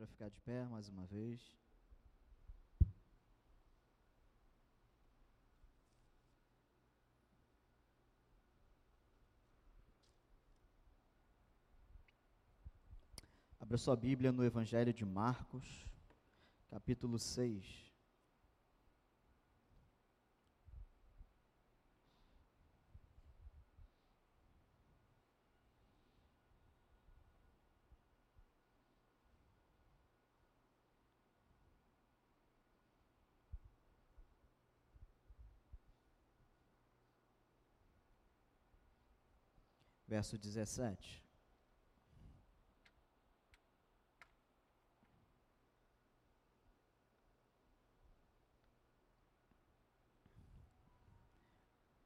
para ficar de pé mais uma vez. Abra sua Bíblia no Evangelho de Marcos, capítulo 6. Verso 17.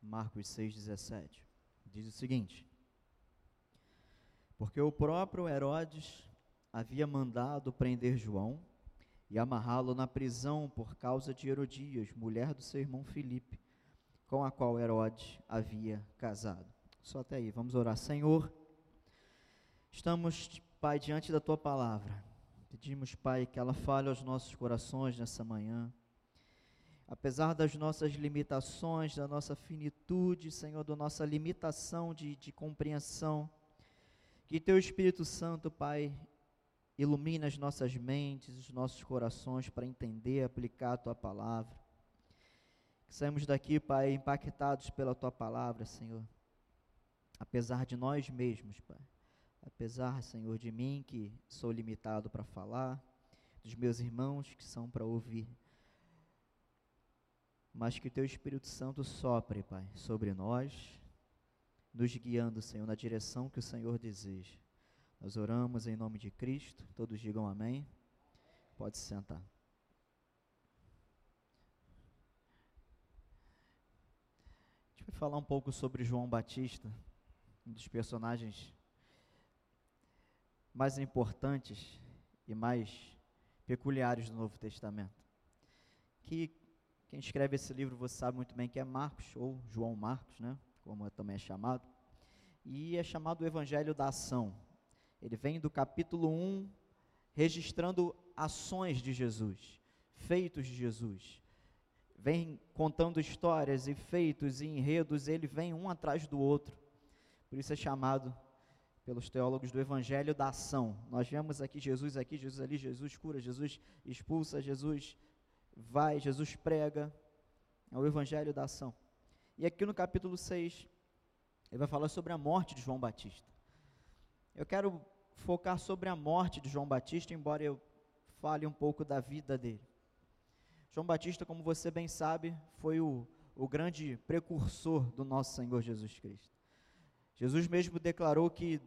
Marcos 6,17 diz o seguinte: Porque o próprio Herodes havia mandado prender João e amarrá-lo na prisão por causa de Herodias, mulher do seu irmão Filipe, com a qual Herodes havia casado. Só até aí, vamos orar. Senhor, estamos, Pai, diante da tua palavra. Pedimos, Pai, que ela fale aos nossos corações nessa manhã. Apesar das nossas limitações, da nossa finitude, Senhor, da nossa limitação de, de compreensão, que Teu Espírito Santo, Pai, ilumine as nossas mentes, os nossos corações para entender, aplicar a Tua palavra. Que saímos daqui, Pai, impactados pela Tua palavra, Senhor apesar de nós mesmos, Pai. Apesar, Senhor, de mim que sou limitado para falar, dos meus irmãos que são para ouvir. Mas que o Teu Espírito Santo sopre, Pai, sobre nós, nos guiando, Senhor, na direção que o Senhor deseja. Nós oramos em nome de Cristo, todos digam amém. Pode se sentar. A gente vai falar um pouco sobre João Batista um dos personagens mais importantes e mais peculiares do Novo Testamento. Que quem escreve esse livro você sabe muito bem que é Marcos, ou João Marcos, né? como também é chamado. E é chamado o Evangelho da Ação. Ele vem do capítulo 1, registrando ações de Jesus, feitos de Jesus. Vem contando histórias e feitos e enredos, ele vem um atrás do outro por isso é chamado pelos teólogos do evangelho da ação. Nós vemos aqui Jesus aqui, Jesus ali, Jesus cura, Jesus expulsa, Jesus vai, Jesus prega. É o evangelho da ação. E aqui no capítulo 6, ele vai falar sobre a morte de João Batista. Eu quero focar sobre a morte de João Batista, embora eu fale um pouco da vida dele. João Batista, como você bem sabe, foi o, o grande precursor do nosso Senhor Jesus Cristo. Jesus mesmo declarou que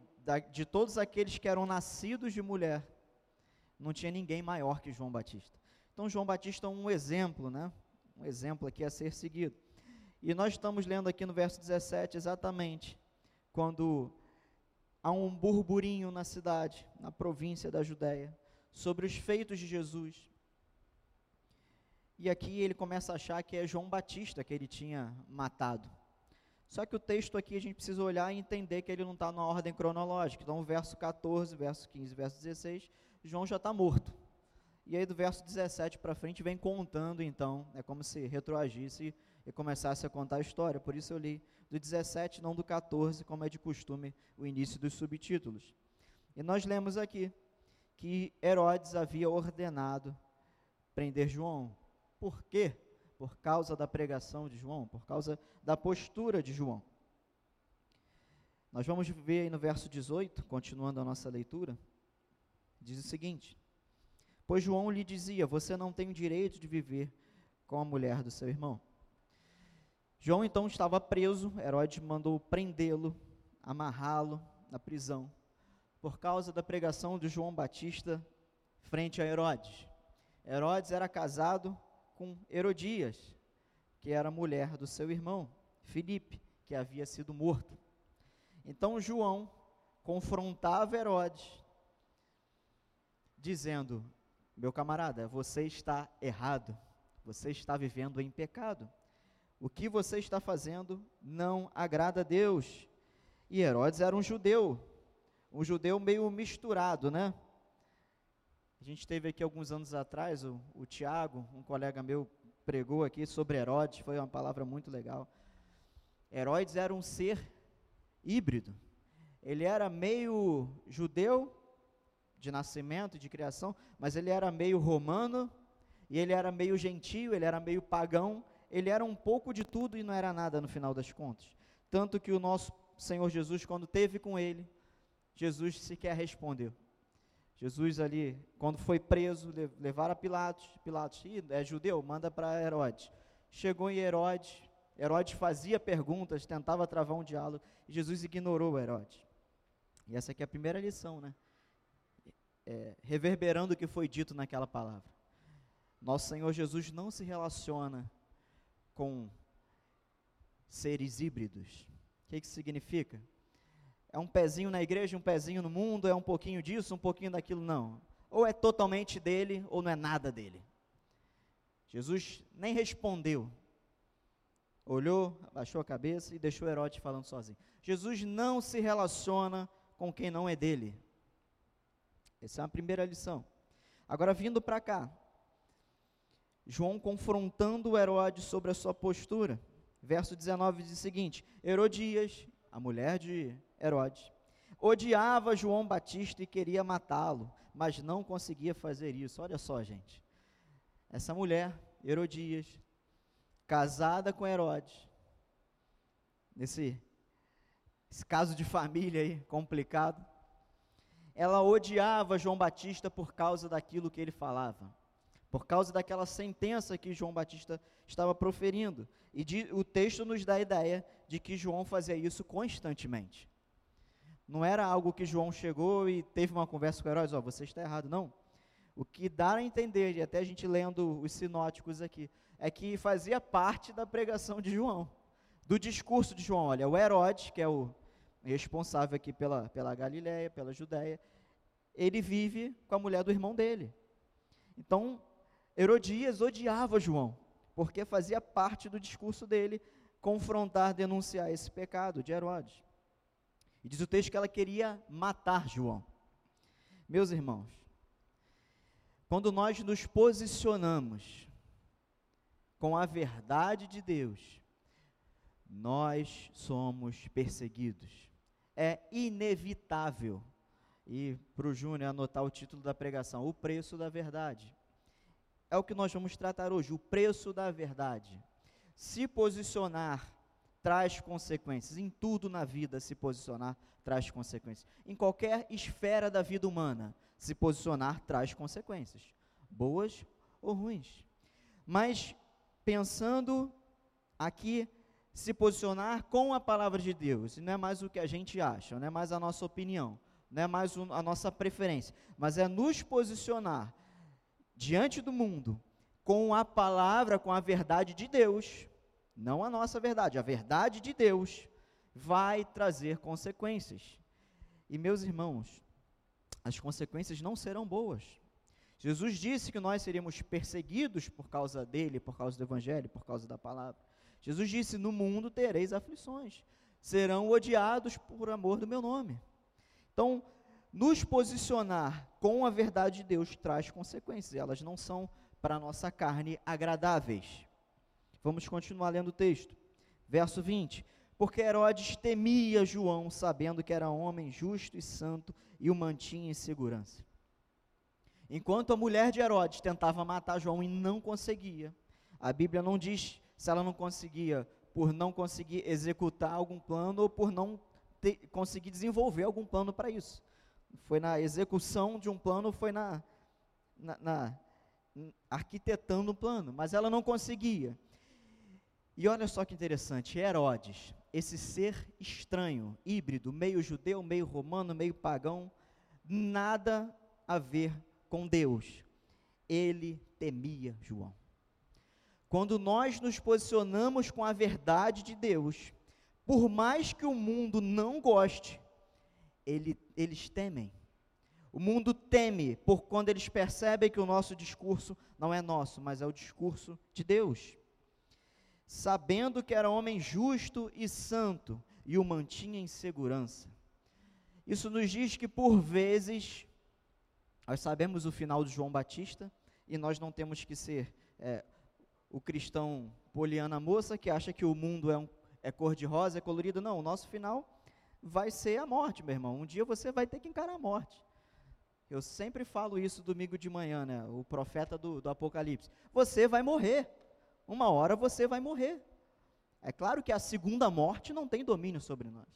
de todos aqueles que eram nascidos de mulher, não tinha ninguém maior que João Batista. Então, João Batista é um exemplo, né? Um exemplo aqui a ser seguido. E nós estamos lendo aqui no verso 17 exatamente quando há um burburinho na cidade, na província da Judéia, sobre os feitos de Jesus. E aqui ele começa a achar que é João Batista que ele tinha matado. Só que o texto aqui a gente precisa olhar e entender que ele não está na ordem cronológica. Então, verso 14, verso 15, verso 16, João já está morto. E aí do verso 17 para frente vem contando, então, é como se retroagisse e começasse a contar a história. Por isso eu li do 17, não do 14, como é de costume o início dos subtítulos. E nós lemos aqui que Herodes havia ordenado prender João. Por quê? Por causa da pregação de João, por causa da postura de João. Nós vamos ver aí no verso 18, continuando a nossa leitura, diz o seguinte: Pois João lhe dizia: Você não tem o direito de viver com a mulher do seu irmão. João então estava preso, Herodes mandou prendê-lo, amarrá-lo na prisão, por causa da pregação de João Batista frente a Herodes. Herodes era casado com Herodias, que era mulher do seu irmão, Filipe, que havia sido morto. Então João confrontava Herodes, dizendo: Meu camarada, você está errado, você está vivendo em pecado. O que você está fazendo não agrada a Deus. E Herodes era um judeu, um judeu meio misturado, né? A gente teve aqui alguns anos atrás, o, o Tiago, um colega meu, pregou aqui sobre Herodes, foi uma palavra muito legal. Herodes era um ser híbrido. Ele era meio judeu de nascimento, de criação, mas ele era meio romano, e ele era meio gentio, ele era meio pagão, ele era um pouco de tudo e não era nada no final das contas. Tanto que o nosso Senhor Jesus, quando teve com ele, Jesus sequer respondeu. Jesus ali, quando foi preso, levaram a Pilatos, Pilatos, é judeu, manda para Herodes. Chegou em Herodes, Herodes fazia perguntas, tentava travar um diálogo, e Jesus ignorou Herodes. E essa aqui é a primeira lição, né? É, reverberando o que foi dito naquela palavra. Nosso Senhor Jesus não se relaciona com seres híbridos. O que isso significa? É um pezinho na igreja, um pezinho no mundo, é um pouquinho disso, um pouquinho daquilo, não. Ou é totalmente dele, ou não é nada dele. Jesus nem respondeu. Olhou, abaixou a cabeça e deixou Herodes falando sozinho. Jesus não se relaciona com quem não é dele. Essa é a primeira lição. Agora, vindo para cá, João confrontando Herodes sobre a sua postura. Verso 19 diz o seguinte: Herodias, a mulher de Herodes, odiava João Batista e queria matá-lo, mas não conseguia fazer isso. Olha só, gente. Essa mulher, Herodias, casada com Herodes, nesse esse caso de família aí complicado, ela odiava João Batista por causa daquilo que ele falava, por causa daquela sentença que João Batista estava proferindo. E de, o texto nos dá a ideia de que João fazia isso constantemente. Não era algo que João chegou e teve uma conversa com Heróis, ó, oh, você está errado, não. O que dá a entender, e até a gente lendo os sinóticos aqui, é que fazia parte da pregação de João, do discurso de João. Olha, o Herodes, que é o responsável aqui pela, pela Galiléia, pela Judéia, ele vive com a mulher do irmão dele. Então, Herodias odiava João, porque fazia parte do discurso dele confrontar, denunciar esse pecado de Herodes. E diz o texto que ela queria matar João. Meus irmãos, quando nós nos posicionamos com a verdade de Deus, nós somos perseguidos. É inevitável. E para o Júnior anotar o título da pregação: O preço da verdade. É o que nós vamos tratar hoje, o preço da verdade. Se posicionar traz consequências. Em tudo na vida, se posicionar traz consequências. Em qualquer esfera da vida humana, se posicionar traz consequências, boas ou ruins. Mas pensando aqui, se posicionar com a palavra de Deus, não é mais o que a gente acha, não é mais a nossa opinião, não é mais a nossa preferência, mas é nos posicionar diante do mundo com a palavra, com a verdade de Deus não a nossa verdade, a verdade de Deus vai trazer consequências. E meus irmãos, as consequências não serão boas. Jesus disse que nós seríamos perseguidos por causa dele, por causa do evangelho, por causa da palavra. Jesus disse: "No mundo tereis aflições, serão odiados por amor do meu nome". Então, nos posicionar com a verdade de Deus traz consequências, elas não são para a nossa carne agradáveis. Vamos continuar lendo o texto. Verso 20. Porque Herodes temia João, sabendo que era homem justo e santo, e o mantinha em segurança. Enquanto a mulher de Herodes tentava matar João e não conseguia, a Bíblia não diz se ela não conseguia por não conseguir executar algum plano ou por não ter, conseguir desenvolver algum plano para isso. Foi na execução de um plano, foi na, na, na arquitetando um plano, mas ela não conseguia. E olha só que interessante, Herodes, esse ser estranho, híbrido, meio judeu, meio romano, meio pagão, nada a ver com Deus. Ele temia João. Quando nós nos posicionamos com a verdade de Deus, por mais que o mundo não goste, ele, eles temem. O mundo teme por quando eles percebem que o nosso discurso não é nosso, mas é o discurso de Deus sabendo que era homem justo e santo, e o mantinha em segurança. Isso nos diz que, por vezes, Nós sabemos o final de João Batista e nós não temos que ser é, o cristão poliana moça que acha que o mundo é, um, é cor-de-rosa, é colorido. Não, o nosso final vai ser a morte, meu irmão. Um dia você vai ter que encarar a morte. Eu sempre falo isso domingo de manhã, né? O profeta do, do Apocalipse. Você vai morrer. Uma hora você vai morrer. É claro que a segunda morte não tem domínio sobre nós.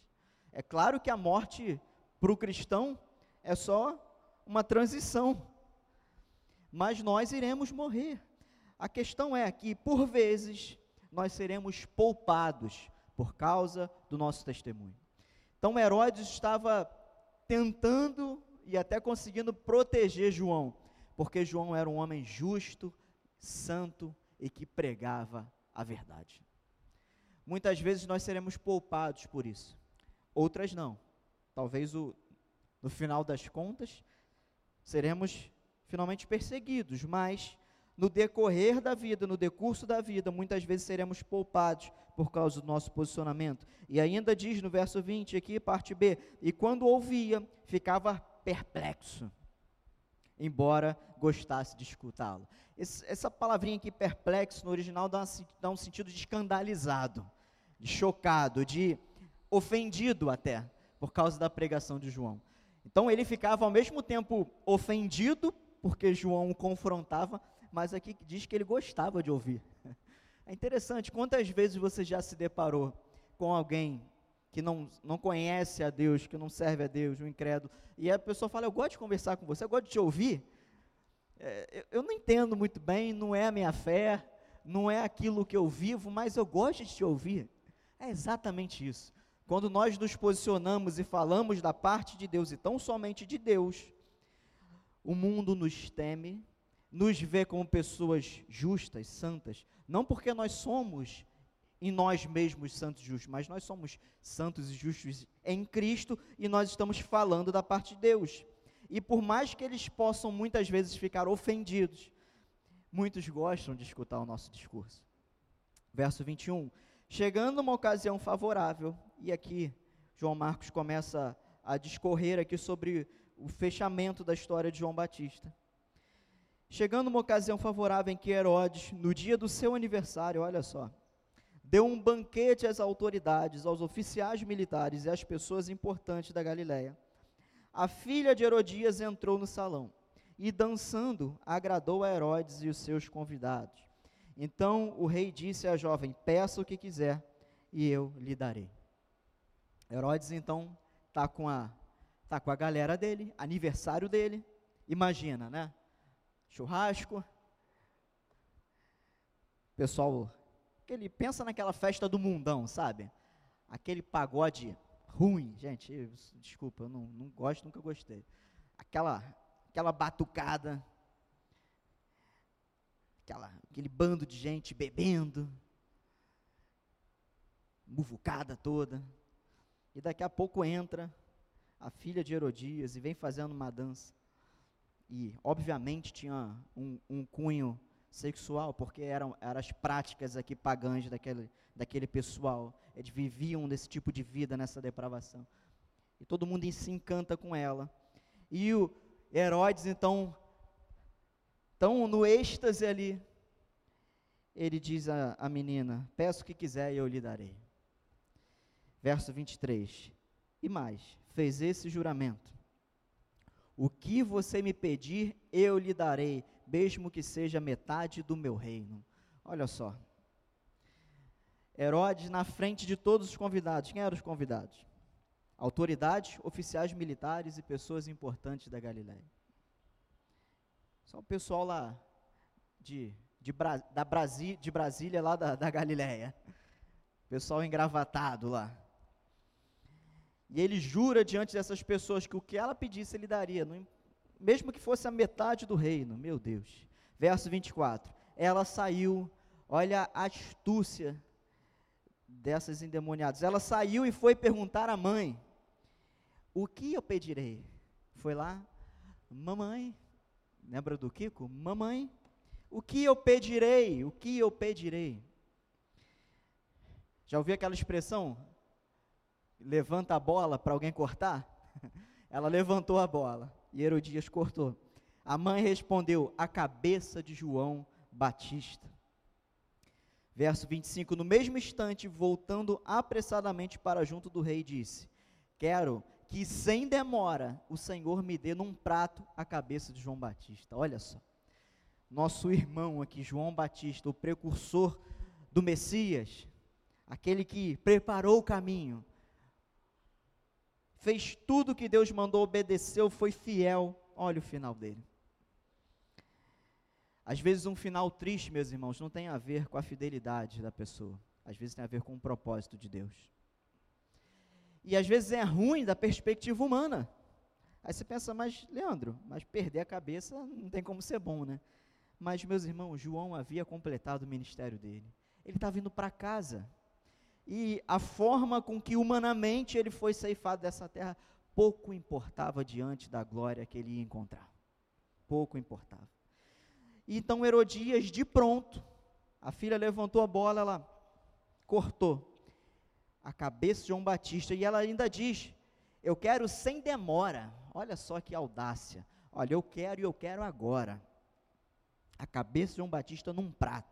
É claro que a morte para o cristão é só uma transição. Mas nós iremos morrer. A questão é que, por vezes, nós seremos poupados por causa do nosso testemunho. Então Herodes estava tentando e até conseguindo proteger João, porque João era um homem justo, santo e que pregava a verdade. Muitas vezes nós seremos poupados por isso, outras não. Talvez o, no final das contas seremos finalmente perseguidos, mas no decorrer da vida, no decurso da vida, muitas vezes seremos poupados por causa do nosso posicionamento. E ainda diz no verso 20 aqui, parte B: E quando ouvia, ficava perplexo, embora gostasse de escutá-lo. Essa palavrinha aqui, perplexo, no original dá, dá um sentido de escandalizado, de chocado, de ofendido até, por causa da pregação de João. Então ele ficava ao mesmo tempo ofendido, porque João o confrontava, mas aqui diz que ele gostava de ouvir. É interessante, quantas vezes você já se deparou com alguém que não, não conhece a Deus, que não serve a Deus, um incrédulo, e a pessoa fala, eu gosto de conversar com você, eu gosto de te ouvir. É, eu, eu não entendo muito bem, não é a minha fé, não é aquilo que eu vivo, mas eu gosto de te ouvir. É exatamente isso. Quando nós nos posicionamos e falamos da parte de Deus e tão somente de Deus, o mundo nos teme, nos vê como pessoas justas, santas, não porque nós somos em nós mesmos santos e justos, mas nós somos santos e justos em Cristo e nós estamos falando da parte de Deus. E por mais que eles possam muitas vezes ficar ofendidos, muitos gostam de escutar o nosso discurso. Verso 21. Chegando uma ocasião favorável, e aqui João Marcos começa a discorrer aqui sobre o fechamento da história de João Batista. Chegando uma ocasião favorável em que Herodes, no dia do seu aniversário, olha só, deu um banquete às autoridades, aos oficiais militares e às pessoas importantes da Galiléia. A filha de Herodias entrou no salão e, dançando, agradou a Herodes e os seus convidados. Então o rei disse à jovem: Peça o que quiser e eu lhe darei. Herodes então está com a tá com a galera dele, aniversário dele. Imagina, né? churrasco. Pessoal, ele pensa naquela festa do mundão, sabe? Aquele pagode ruim, gente, desculpa, eu não, não gosto, nunca gostei. Aquela, aquela batucada, aquela, aquele bando de gente bebendo, muvucada toda. E daqui a pouco entra a filha de Herodias e vem fazendo uma dança e obviamente tinha um, um cunho sexual, porque eram, eram as práticas aqui pagãs daquele, daquele pessoal. Eles viviam desse tipo de vida, nessa depravação. E todo mundo se encanta com ela. E o Herodes, então, tão no êxtase ali, ele diz à, à menina: Peço o que quiser e eu lhe darei. Verso 23. E mais, fez esse juramento o que você me pedir, eu lhe darei, mesmo que seja metade do meu reino. Olha só. Herodes na frente de todos os convidados. Quem eram os convidados? Autoridades, oficiais militares e pessoas importantes da Galiléia. Só o pessoal lá de, de, da Brasi, de Brasília, lá da, da Galiléia. Pessoal engravatado lá. E ele jura diante dessas pessoas que o que ela pedisse ele daria, mesmo que fosse a metade do reino. Meu Deus. Verso 24. Ela saiu, olha a astúcia dessas endemoniadas. Ela saiu e foi perguntar à mãe: O que eu pedirei? Foi lá, mamãe. Lembra do Kiko? Mamãe, o que eu pedirei? O que eu pedirei? Já ouviu aquela expressão? levanta a bola para alguém cortar? Ela levantou a bola e Herodias cortou. A mãe respondeu: A cabeça de João Batista. Verso 25: No mesmo instante, voltando apressadamente para junto do rei, disse: Quero que sem demora o Senhor me dê num prato a cabeça de João Batista. Olha só. Nosso irmão aqui, João Batista, o precursor do Messias, aquele que preparou o caminho, fez tudo que Deus mandou, obedeceu, foi fiel. Olha o final dele. Às vezes, um final triste, meus irmãos, não tem a ver com a fidelidade da pessoa. Às vezes, tem a ver com o propósito de Deus. E às vezes é ruim da perspectiva humana. Aí você pensa, mas Leandro, mas perder a cabeça não tem como ser bom, né? Mas, meus irmãos, João havia completado o ministério dele. Ele estava indo para casa. E a forma com que humanamente ele foi ceifado dessa terra pouco importava diante da glória que ele ia encontrar. Pouco importava. Então Herodias, de pronto, a filha levantou a bola, ela cortou a cabeça de João Batista e ela ainda diz: Eu quero sem demora. Olha só que audácia. Olha, eu quero e eu quero agora. A cabeça de João Batista num prato.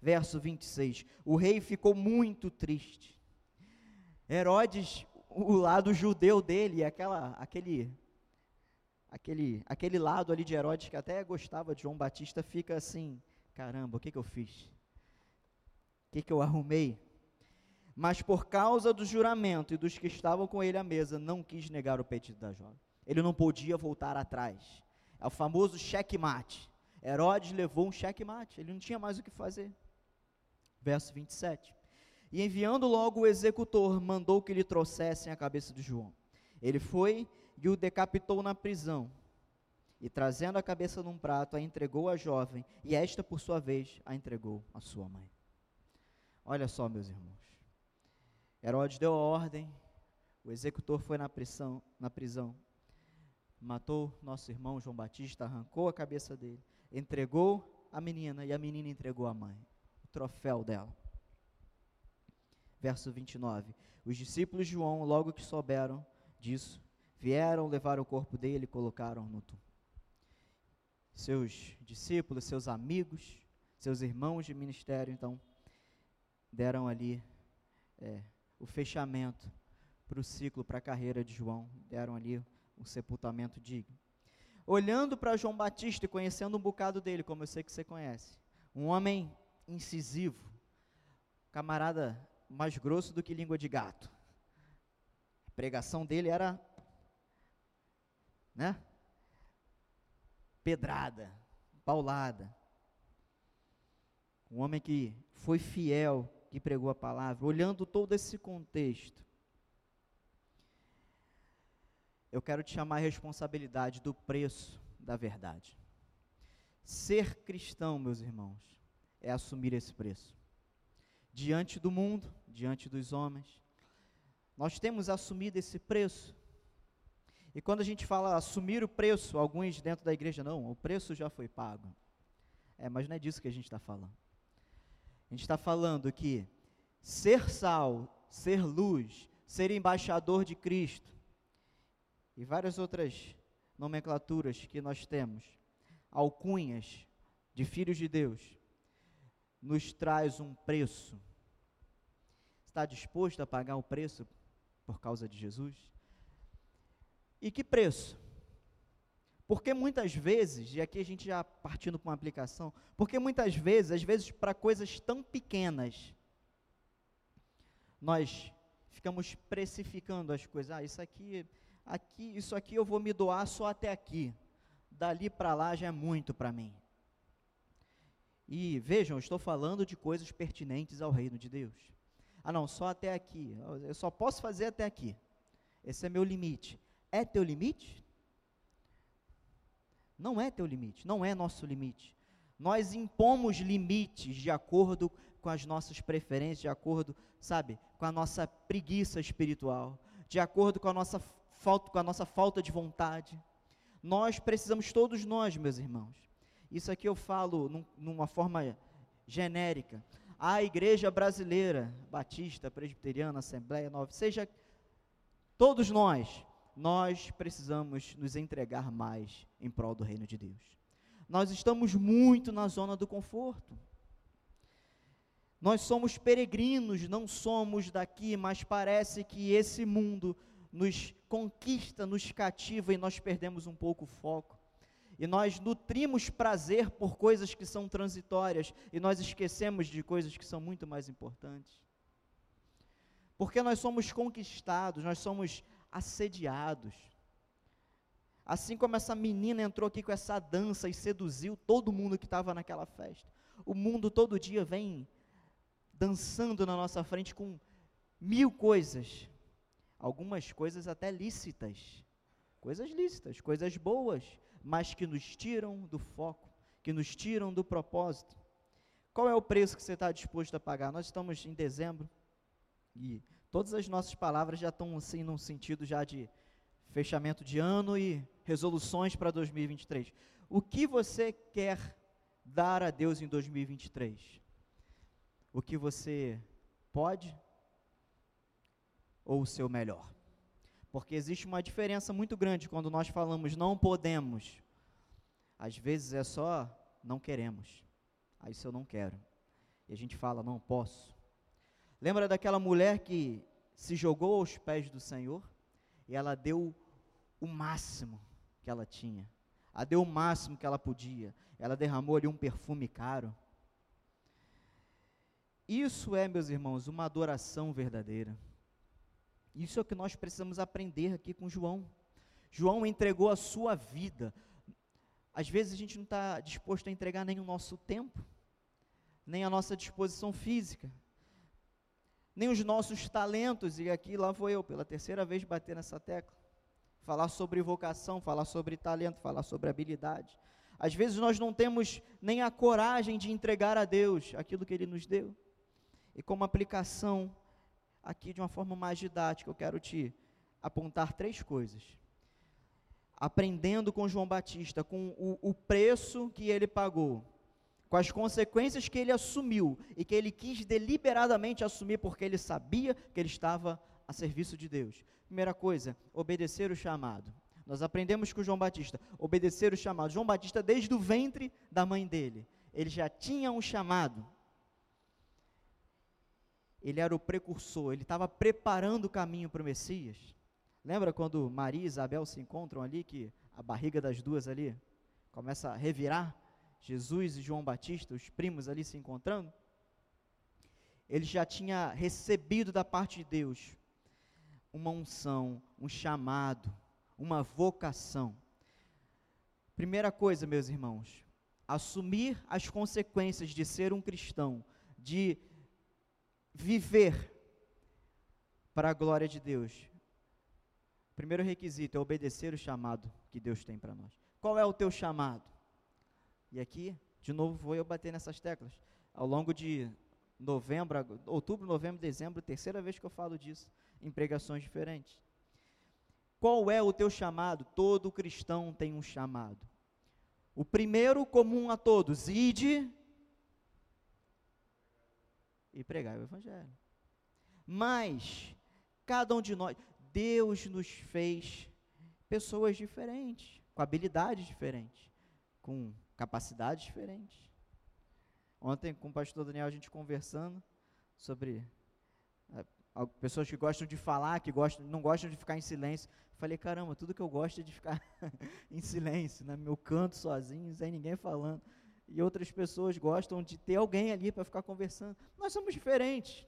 Verso 26. O rei ficou muito triste. Herodes, o lado judeu dele, aquela, aquele aquele, aquele lado ali de Herodes que até gostava de João Batista fica assim: caramba, o que, que eu fiz? O que, que eu arrumei? Mas por causa do juramento e dos que estavam com ele à mesa, não quis negar o pedido da jovem. Ele não podia voltar atrás. É o famoso checkmate. Herodes levou um checkmate, ele não tinha mais o que fazer. Verso 27. E enviando logo o executor, mandou que lhe trouxessem a cabeça de João. Ele foi e o decapitou na prisão. E trazendo a cabeça num prato, a entregou à jovem, e esta, por sua vez, a entregou à sua mãe. Olha só, meus irmãos. Herodes deu a ordem, o executor foi na prisão, na prisão, matou nosso irmão João Batista, arrancou a cabeça dele, entregou a menina, e a menina entregou a mãe, troféu dela. Verso 29. Os discípulos de João, logo que souberam disso, Vieram, levar o corpo dele e colocaram no túmulo. Seus discípulos, seus amigos, seus irmãos de ministério, então, deram ali é, o fechamento para o ciclo, para a carreira de João, deram ali um sepultamento digno. Olhando para João Batista e conhecendo um bocado dele, como eu sei que você conhece, um homem incisivo, camarada mais grosso do que língua de gato. A pregação dele era né? Pedrada, paulada. Um homem que foi fiel, que pregou a palavra, olhando todo esse contexto. Eu quero te chamar a responsabilidade do preço da verdade. Ser cristão, meus irmãos, é assumir esse preço. Diante do mundo, diante dos homens, nós temos assumido esse preço e quando a gente fala assumir o preço, alguns dentro da igreja, não, o preço já foi pago. É, mas não é disso que a gente está falando. A gente está falando que ser sal, ser luz, ser embaixador de Cristo e várias outras nomenclaturas que nós temos, alcunhas de filhos de Deus, nos traz um preço. Está disposto a pagar o preço por causa de Jesus? E que preço? Porque muitas vezes, e aqui a gente já partindo para uma aplicação, porque muitas vezes, às vezes para coisas tão pequenas, nós ficamos precificando as coisas. Ah, isso aqui, aqui, isso aqui eu vou me doar só até aqui. Dali para lá já é muito para mim. E vejam, estou falando de coisas pertinentes ao reino de Deus. Ah, não, só até aqui. Eu só posso fazer até aqui. Esse é meu limite. É teu limite? Não é teu limite, não é nosso limite. Nós impomos limites de acordo com as nossas preferências, de acordo, sabe, com a nossa preguiça espiritual, de acordo com a nossa falta, com a nossa falta de vontade. Nós precisamos todos nós, meus irmãos. Isso aqui eu falo num, numa forma genérica. A igreja brasileira, batista, presbiteriana, assembleia nova, seja todos nós, nós precisamos nos entregar mais em prol do reino de Deus. Nós estamos muito na zona do conforto. Nós somos peregrinos, não somos daqui, mas parece que esse mundo nos conquista, nos cativa e nós perdemos um pouco o foco. E nós nutrimos prazer por coisas que são transitórias e nós esquecemos de coisas que são muito mais importantes. Porque nós somos conquistados, nós somos assediados. Assim como essa menina entrou aqui com essa dança e seduziu todo mundo que estava naquela festa. O mundo todo dia vem dançando na nossa frente com mil coisas, algumas coisas até lícitas, coisas lícitas, coisas boas, mas que nos tiram do foco, que nos tiram do propósito. Qual é o preço que você está disposto a pagar? Nós estamos em dezembro e todas as nossas palavras já estão assim num sentido já de fechamento de ano e resoluções para 2023. O que você quer dar a Deus em 2023? o que você pode ou o seu melhor. Porque existe uma diferença muito grande quando nós falamos não podemos. Às vezes é só não queremos. Aí se eu não quero. E a gente fala não posso. Lembra daquela mulher que se jogou aos pés do Senhor e ela deu o máximo que ela tinha. Ela deu o máximo que ela podia. Ela derramou ali um perfume caro. Isso é, meus irmãos, uma adoração verdadeira. Isso é o que nós precisamos aprender aqui com João. João entregou a sua vida. Às vezes a gente não está disposto a entregar nem o nosso tempo, nem a nossa disposição física, nem os nossos talentos. E aqui lá vou eu, pela terceira vez, bater nessa tecla. Falar sobre vocação, falar sobre talento, falar sobre habilidade. Às vezes nós não temos nem a coragem de entregar a Deus aquilo que Ele nos deu. E como aplicação, aqui de uma forma mais didática, eu quero te apontar três coisas. Aprendendo com João Batista, com o, o preço que ele pagou, com as consequências que ele assumiu e que ele quis deliberadamente assumir porque ele sabia que ele estava a serviço de Deus. Primeira coisa, obedecer o chamado. Nós aprendemos com João Batista, obedecer o chamado. João Batista, desde o ventre da mãe dele, ele já tinha um chamado ele era o precursor, ele estava preparando o caminho para o Messias. Lembra quando Maria e Isabel se encontram ali, que a barriga das duas ali começa a revirar? Jesus e João Batista, os primos ali se encontrando? Ele já tinha recebido da parte de Deus uma unção, um chamado, uma vocação. Primeira coisa, meus irmãos, assumir as consequências de ser um cristão, de viver para a glória de Deus. primeiro requisito é obedecer o chamado que Deus tem para nós. Qual é o teu chamado? E aqui, de novo, vou eu bater nessas teclas. Ao longo de novembro, outubro, novembro, dezembro, terceira vez que eu falo disso, em pregações diferentes. Qual é o teu chamado? Todo cristão tem um chamado. O primeiro comum a todos, ide e pregar o Evangelho. Mas, cada um de nós, Deus nos fez pessoas diferentes, com habilidades diferentes, com capacidades diferentes. Ontem, com o pastor Daniel, a gente conversando sobre é, pessoas que gostam de falar, que gostam, não gostam de ficar em silêncio. Falei, caramba, tudo que eu gosto é de ficar em silêncio, né? meu canto sozinho, sem ninguém falando e outras pessoas gostam de ter alguém ali para ficar conversando. Nós somos diferentes.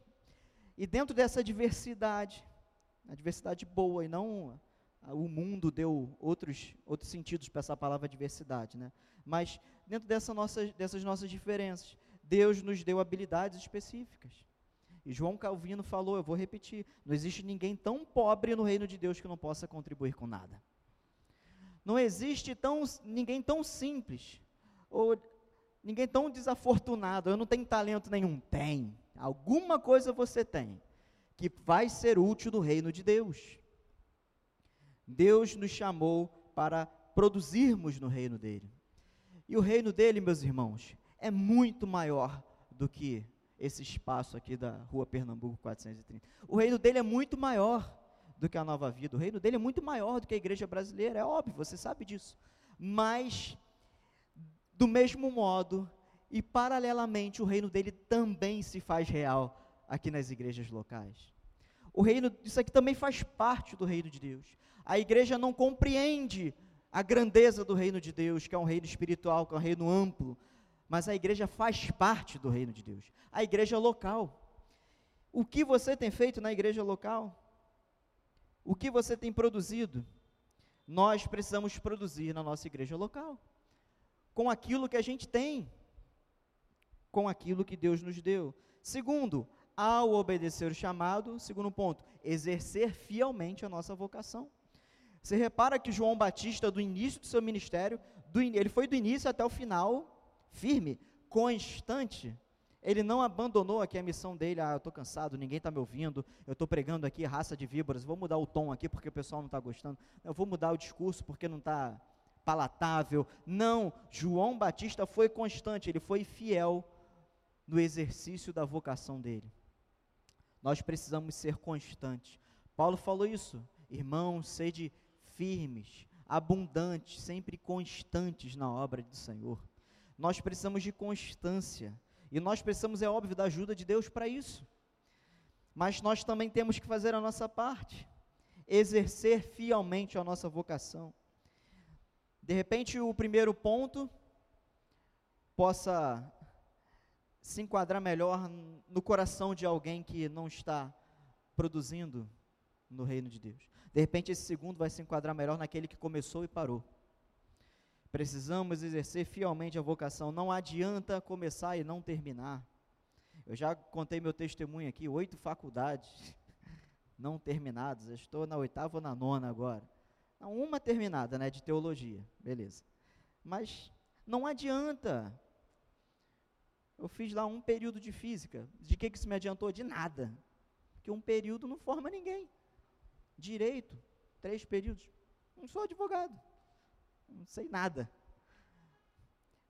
E dentro dessa diversidade, a diversidade boa e não o mundo deu outros, outros sentidos para essa palavra diversidade, né? Mas dentro dessa nossa, dessas nossas diferenças, Deus nos deu habilidades específicas. E João Calvino falou, eu vou repetir, não existe ninguém tão pobre no reino de Deus que não possa contribuir com nada. Não existe tão, ninguém tão simples ou Ninguém tão desafortunado, eu não tenho talento nenhum. Tem. Alguma coisa você tem que vai ser útil no reino de Deus. Deus nos chamou para produzirmos no reino dele. E o reino dele, meus irmãos, é muito maior do que esse espaço aqui da Rua Pernambuco 430. O reino dele é muito maior do que a nova vida. O reino dele é muito maior do que a igreja brasileira, é óbvio, você sabe disso. Mas, do mesmo modo e paralelamente, o reino dele também se faz real aqui nas igrejas locais. O reino, isso aqui também faz parte do reino de Deus. A igreja não compreende a grandeza do reino de Deus, que é um reino espiritual, que é um reino amplo, mas a igreja faz parte do reino de Deus. A igreja local. O que você tem feito na igreja local? O que você tem produzido? Nós precisamos produzir na nossa igreja local, com aquilo que a gente tem, com aquilo que Deus nos deu. Segundo, ao obedecer o chamado, segundo ponto, exercer fielmente a nossa vocação. Você repara que João Batista, do início do seu ministério, do, ele foi do início até o final, firme, constante. Ele não abandonou aqui a missão dele, ah, eu estou cansado, ninguém está me ouvindo, eu estou pregando aqui raça de víboras, vou mudar o tom aqui porque o pessoal não está gostando, eu vou mudar o discurso porque não está palatável. Não, João Batista foi constante, ele foi fiel no exercício da vocação dele. Nós precisamos ser constantes. Paulo falou isso, irmãos, sede firmes, abundantes, sempre constantes na obra do Senhor. Nós precisamos de constância. E nós precisamos, é óbvio, da ajuda de Deus para isso. Mas nós também temos que fazer a nossa parte, exercer fielmente a nossa vocação. De repente, o primeiro ponto possa se enquadrar melhor no coração de alguém que não está produzindo no reino de Deus. De repente, esse segundo vai se enquadrar melhor naquele que começou e parou. Precisamos exercer fielmente a vocação. Não adianta começar e não terminar. Eu já contei meu testemunho aqui, oito faculdades não terminadas. Eu estou na oitava ou na nona agora. Uma terminada, né, de teologia, beleza. Mas não adianta. Eu fiz lá um período de física. De que, que isso me adiantou? De nada. Porque um período não forma ninguém direito, três períodos. Não sou advogado, não sei nada.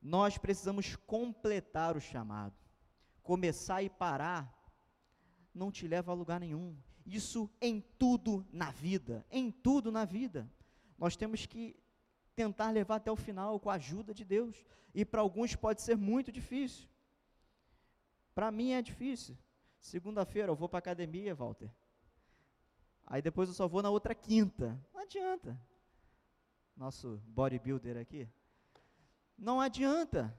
Nós precisamos completar o chamado. Começar e parar não te leva a lugar nenhum. Isso em tudo na vida, em tudo na vida. Nós temos que tentar levar até o final com a ajuda de Deus. E para alguns pode ser muito difícil. Para mim é difícil. Segunda-feira eu vou para a academia, Walter. Aí depois eu só vou na outra quinta. Não adianta. Nosso bodybuilder aqui. Não adianta.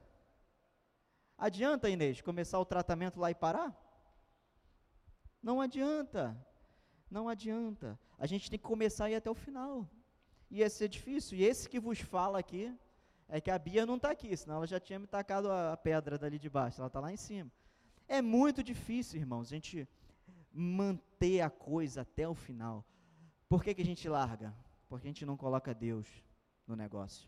Adianta, Inês, começar o tratamento lá e parar? Não adianta. Não adianta. A gente tem que começar e ir até o final. Ia ser difícil. E esse que vos fala aqui, é que a Bia não está aqui, senão ela já tinha me tacado a, pedra dali de baixo. Ela está lá em cima. É muito difícil, irmãos. A gente manter a coisa até o final. Por que, que a gente larga? Porque a gente não coloca Deus no negócio.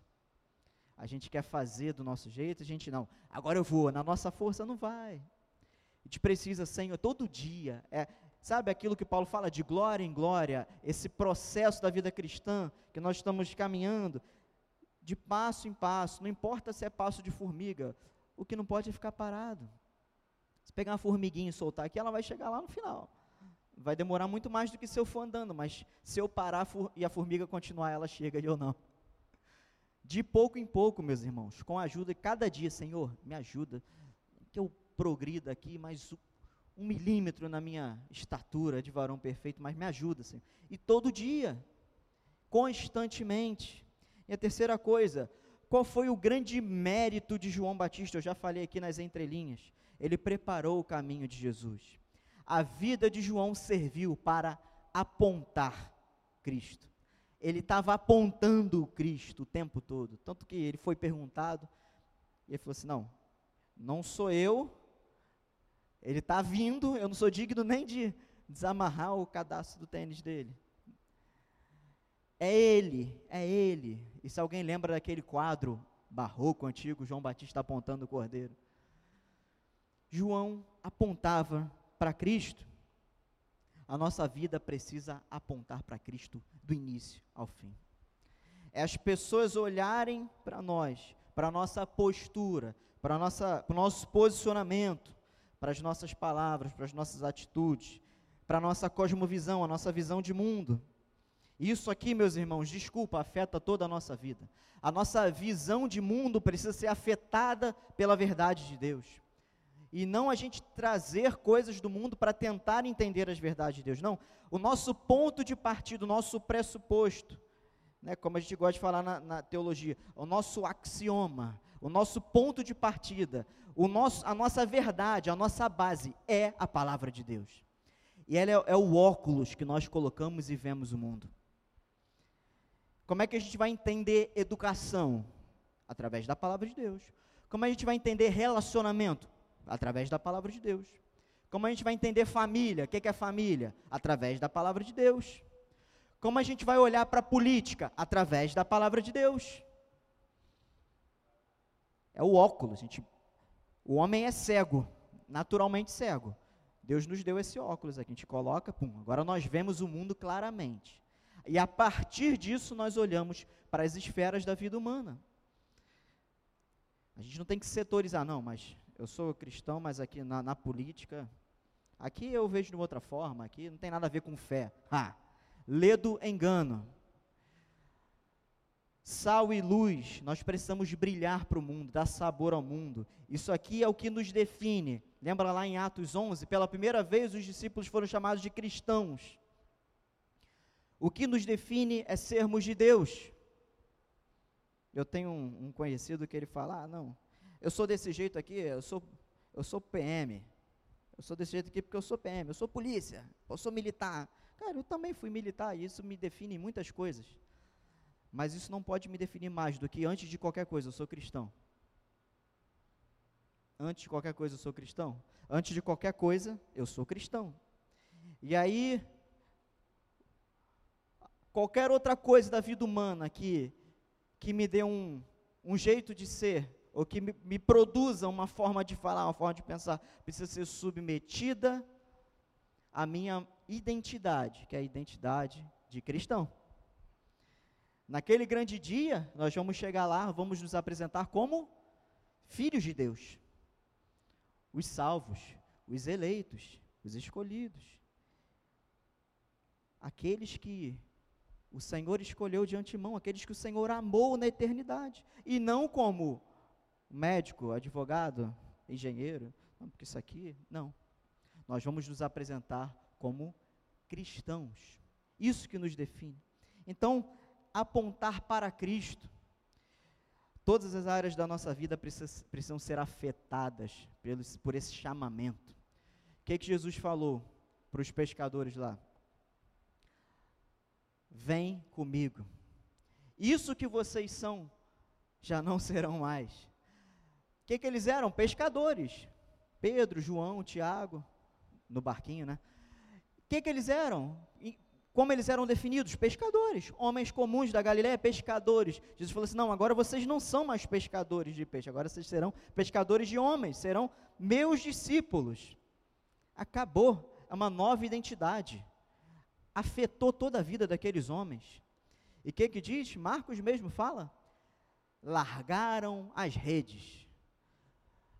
A gente quer fazer do nosso jeito, a gente não. Agora eu vou, na nossa força não vai. A gente precisa, Senhor, todo dia. É, sabe aquilo que Paulo fala de glória em glória, esse processo da vida cristã que nós estamos caminhando de passo em passo, não importa se é passo de formiga, o que não pode é ficar parado. Se pegar uma formiguinha e soltar aqui, ela vai chegar lá no final. Vai demorar muito mais do que se eu for andando, mas se eu parar e a formiga continuar, ela chega e eu não. De pouco em pouco, meus irmãos, com a ajuda, cada dia, Senhor, me ajuda, que eu progrida aqui mais um milímetro na minha estatura de varão perfeito, mas me ajuda, Senhor. E todo dia, constantemente. E a terceira coisa, qual foi o grande mérito de João Batista? Eu já falei aqui nas entrelinhas ele preparou o caminho de Jesus. A vida de João serviu para apontar Cristo. Ele estava apontando o Cristo o tempo todo. Tanto que ele foi perguntado, e ele falou assim: Não, não sou eu, ele está vindo, eu não sou digno nem de desamarrar o cadastro do tênis dele. É ele, é ele. E se alguém lembra daquele quadro barroco antigo, João Batista apontando o cordeiro? João apontava para Cristo, a nossa vida precisa apontar para Cristo do início ao fim. É as pessoas olharem para nós, para a nossa postura, para o nosso posicionamento, para as nossas palavras, para as nossas atitudes, para a nossa cosmovisão, a nossa visão de mundo. Isso aqui, meus irmãos, desculpa, afeta toda a nossa vida. A nossa visão de mundo precisa ser afetada pela verdade de Deus. E não a gente trazer coisas do mundo para tentar entender as verdades de Deus. Não. O nosso ponto de partida, o nosso pressuposto, né, como a gente gosta de falar na, na teologia, o nosso axioma, o nosso ponto de partida, o nosso, a nossa verdade, a nossa base é a palavra de Deus. E ela é, é o óculos que nós colocamos e vemos o mundo. Como é que a gente vai entender educação? Através da palavra de Deus. Como a gente vai entender relacionamento? Através da palavra de Deus. Como a gente vai entender família? O que é família? Através da palavra de Deus. Como a gente vai olhar para a política? Através da palavra de Deus. É o óculos. Gente, o homem é cego, naturalmente cego. Deus nos deu esse óculos aqui, a gente coloca, pum, agora nós vemos o mundo claramente. E a partir disso nós olhamos para as esferas da vida humana. A gente não tem que setorizar, não, mas eu sou cristão, mas aqui na, na política, aqui eu vejo de uma outra forma, aqui não tem nada a ver com fé. Ah, ledo engano. Sal e luz, nós precisamos brilhar para o mundo, dar sabor ao mundo. Isso aqui é o que nos define. Lembra lá em Atos 11? Pela primeira vez os discípulos foram chamados de cristãos. O que nos define é sermos de Deus. Eu tenho um, um conhecido que ele fala: ah, não, eu sou desse jeito aqui, eu sou, eu sou PM. Eu sou desse jeito aqui porque eu sou PM, eu sou polícia, eu sou militar. Cara, eu também fui militar e isso me define em muitas coisas. Mas isso não pode me definir mais do que antes de qualquer coisa, eu sou cristão. Antes de qualquer coisa, eu sou cristão. Antes de qualquer coisa, eu sou cristão. E aí, qualquer outra coisa da vida humana que, que me dê um, um jeito de ser, ou que me, me produza uma forma de falar, uma forma de pensar, precisa ser submetida à minha identidade, que é a identidade de cristão. Naquele grande dia, nós vamos chegar lá, vamos nos apresentar como filhos de Deus, os salvos, os eleitos, os escolhidos, aqueles que o Senhor escolheu de antemão, aqueles que o Senhor amou na eternidade, e não como médico, advogado, engenheiro, porque isso aqui, não. Nós vamos nos apresentar como cristãos. Isso que nos define. Então, apontar para Cristo. Todas as áreas da nossa vida precisam, ser afetadas pelos, por esse chamamento. O que, que Jesus falou para os pescadores lá? Vem comigo. Isso que vocês são, já não serão mais. O que, que eles eram? Pescadores. Pedro, João, Tiago, no barquinho, né? O que, que eles eram? Como eles eram definidos? Pescadores. Homens comuns da Galiléia, pescadores. Jesus falou assim: não, agora vocês não são mais pescadores de peixe, agora vocês serão pescadores de homens, serão meus discípulos. Acabou. É uma nova identidade afetou toda a vida daqueles homens. E o que, que diz? Marcos mesmo fala: largaram as redes.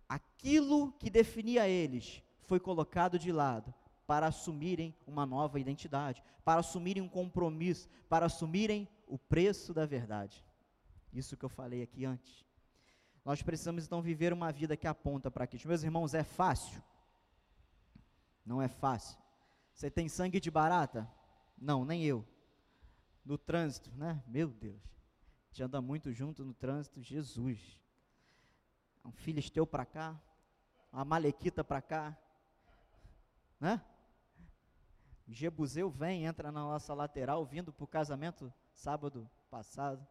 Aquilo que definia eles foi colocado de lado para assumirem uma nova identidade, para assumirem um compromisso, para assumirem o preço da verdade. Isso que eu falei aqui antes. Nós precisamos então viver uma vida que aponta para aquilo. Meus irmãos, é fácil? Não é fácil. Você tem sangue de barata? Não, nem eu. No trânsito, né? Meu Deus. A gente anda muito junto no trânsito, Jesus. Um filisteu para cá, uma malequita para cá, né? Jebuseu vem, entra na nossa lateral, vindo para o casamento sábado passado,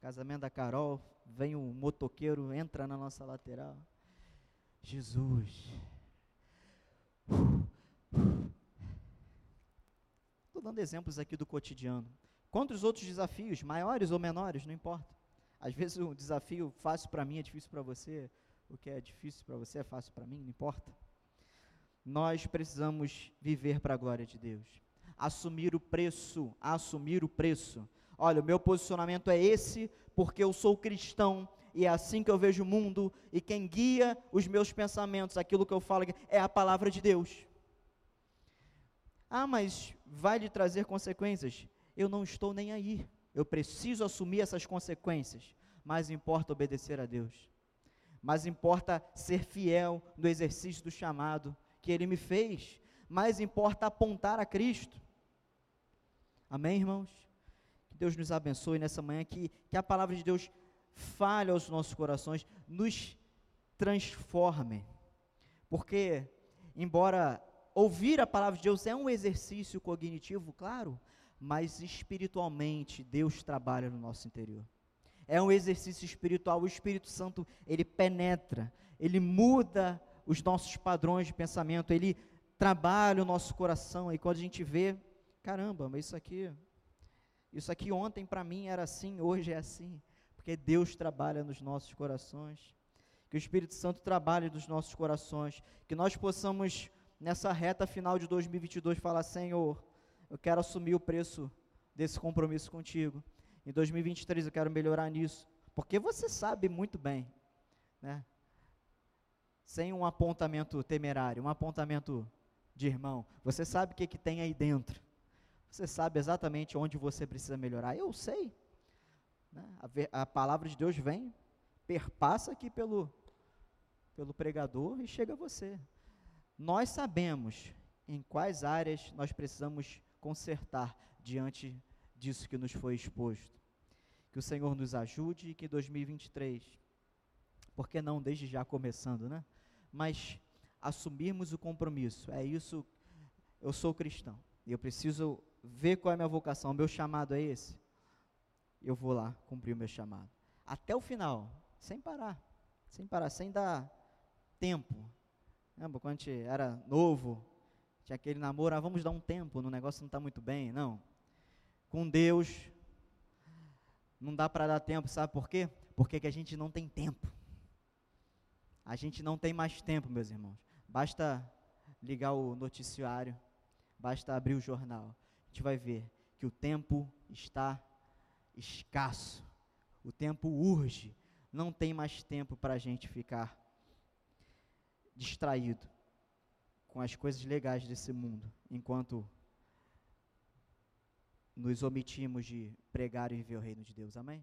casamento da Carol, vem um motoqueiro, entra na nossa lateral. Jesus. Estou dando exemplos aqui do cotidiano. Quantos outros desafios, maiores ou menores, não importa. Às vezes o desafio fácil para mim é difícil para você, o que é difícil para você é fácil para mim, não importa. Nós precisamos viver para a glória de Deus. Assumir o preço, assumir o preço. Olha, o meu posicionamento é esse, porque eu sou cristão e é assim que eu vejo o mundo, e quem guia os meus pensamentos, aquilo que eu falo, é a palavra de Deus. Ah, mas vai lhe trazer consequências. eu não estou nem aí. Eu preciso assumir essas consequências, mas importa obedecer a Deus. Mas importa ser fiel no exercício do chamado que Ele me fez. Mais importa apontar a Cristo. Amém, irmãos? Que Deus nos abençoe nessa manhã, que, que a palavra de Deus fale aos nossos corações, nos transforme. Porque, embora ouvir a palavra de Deus é um exercício cognitivo, claro, mas espiritualmente Deus trabalha no nosso interior. É um exercício espiritual, o Espírito Santo, ele penetra, ele muda os nossos padrões de pensamento, ele trabalha o nosso coração, e quando a gente vê, caramba, mas isso aqui, isso aqui ontem para mim era assim, hoje é assim, porque Deus trabalha nos nossos corações, que o Espírito Santo trabalhe nos nossos corações, que nós possamos, nessa reta final de 2022, falar, Senhor, eu quero assumir o preço desse compromisso contigo. Em 2023 eu quero melhorar nisso, porque você sabe muito bem, né? Sem um apontamento temerário, um apontamento de irmão, você sabe o que, que tem aí dentro. Você sabe exatamente onde você precisa melhorar. Eu sei. Né? A, a palavra de Deus vem, perpassa aqui pelo, pelo pregador e chega a você. Nós sabemos em quais áreas nós precisamos consertar diante disso que nos foi exposto. Que o Senhor nos ajude e que 2023, por que não desde já começando, né? Mas assumirmos o compromisso. É isso, eu sou cristão. Eu preciso ver qual é a minha vocação. O meu chamado é esse. Eu vou lá cumprir o meu chamado. Até o final, sem parar. Sem parar, sem dar tempo. Lembra quando a gente era novo, tinha aquele namoro, ah, vamos dar um tempo, no negócio não está muito bem. Não. Com Deus, não dá para dar tempo, sabe por quê? Porque que a gente não tem tempo. A gente não tem mais tempo, meus irmãos. Basta ligar o noticiário, basta abrir o jornal. A gente vai ver que o tempo está escasso. O tempo urge. Não tem mais tempo para a gente ficar distraído com as coisas legais desse mundo, enquanto nos omitimos de pregar e viver o reino de Deus. Amém?